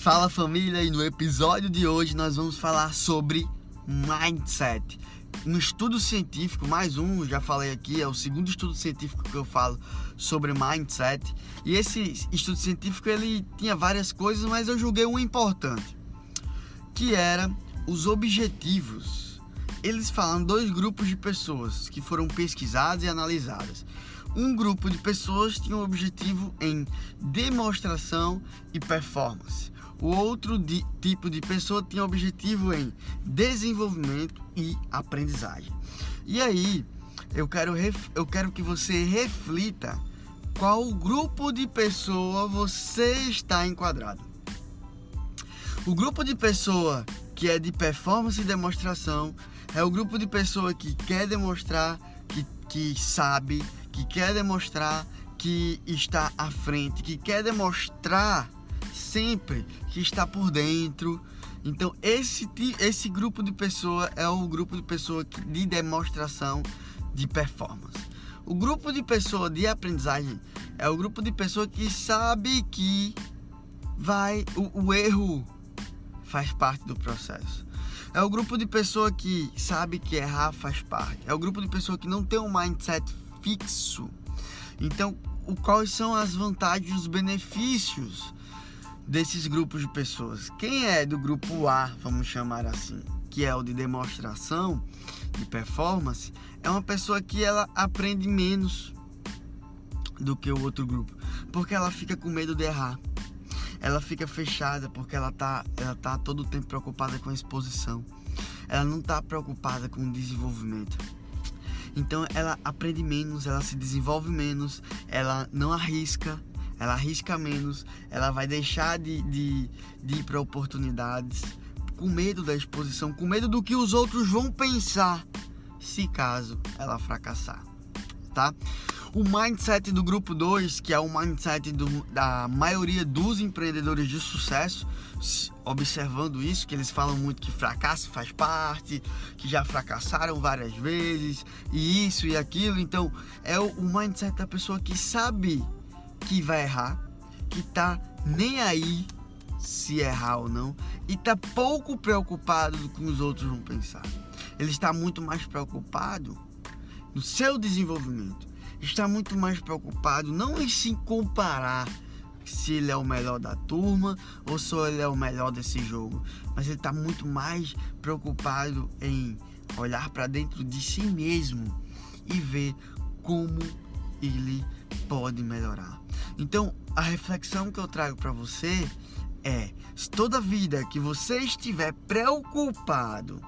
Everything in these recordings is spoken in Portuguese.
Fala família, e no episódio de hoje nós vamos falar sobre mindset. Um estudo científico, mais um, já falei aqui, é o segundo estudo científico que eu falo sobre mindset. E esse estudo científico ele tinha várias coisas, mas eu julguei um importante, que era os objetivos. Eles falam dois grupos de pessoas que foram pesquisadas e analisadas. Um grupo de pessoas tinha um objetivo em demonstração e performance. O outro tipo de pessoa tinha objetivo em desenvolvimento e aprendizagem. E aí, eu quero, eu quero que você reflita qual grupo de pessoa você está enquadrado. O grupo de pessoa que é de performance e demonstração é o grupo de pessoa que quer demonstrar que, que sabe, que quer demonstrar que está à frente, que quer demonstrar sempre que está por dentro. Então esse esse grupo de pessoa é o grupo de pessoa de demonstração de performance. O grupo de pessoa de aprendizagem é o grupo de pessoa que sabe que vai o, o erro faz parte do processo. É o grupo de pessoa que sabe que errar faz parte. É o grupo de pessoa que não tem um mindset fixo. Então, o, quais são as vantagens e os benefícios desses grupos de pessoas? Quem é do grupo A, vamos chamar assim, que é o de demonstração, de performance, é uma pessoa que ela aprende menos do que o outro grupo, porque ela fica com medo de errar. Ela fica fechada porque ela tá, ela tá todo o tempo preocupada com a exposição. Ela não tá preocupada com o desenvolvimento. Então ela aprende menos, ela se desenvolve menos, ela não arrisca, ela arrisca menos, ela vai deixar de, de, de ir para oportunidades com medo da exposição, com medo do que os outros vão pensar se caso ela fracassar, tá? O mindset do grupo 2, que é o mindset do, da maioria dos empreendedores de sucesso, observando isso, que eles falam muito que fracasso faz parte, que já fracassaram várias vezes, e isso e aquilo. Então, é o, o mindset da pessoa que sabe que vai errar, que tá nem aí se errar ou não, e tá pouco preocupado do que os outros vão pensar. Ele está muito mais preocupado no seu desenvolvimento está muito mais preocupado não em se comparar se ele é o melhor da turma ou se ele é o melhor desse jogo, mas ele está muito mais preocupado em olhar para dentro de si mesmo e ver como ele pode melhorar. Então, a reflexão que eu trago para você é: toda vida que você estiver preocupado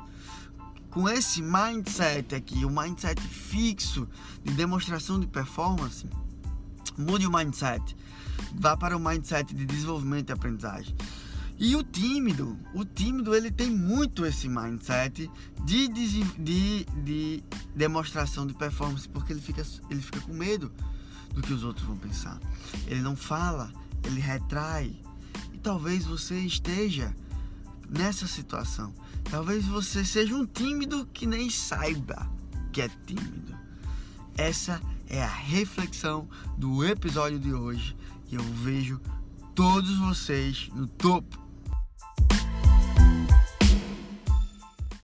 com esse mindset aqui, o mindset fixo de demonstração de performance, mude o mindset. Vá para o mindset de desenvolvimento e aprendizagem. E o tímido, o tímido ele tem muito esse mindset de, de, de, de demonstração de performance, porque ele fica, ele fica com medo do que os outros vão pensar. Ele não fala, ele retrai. E talvez você esteja nessa situação. Talvez você seja um tímido que nem saiba que é tímido. Essa é a reflexão do episódio de hoje e eu vejo todos vocês no topo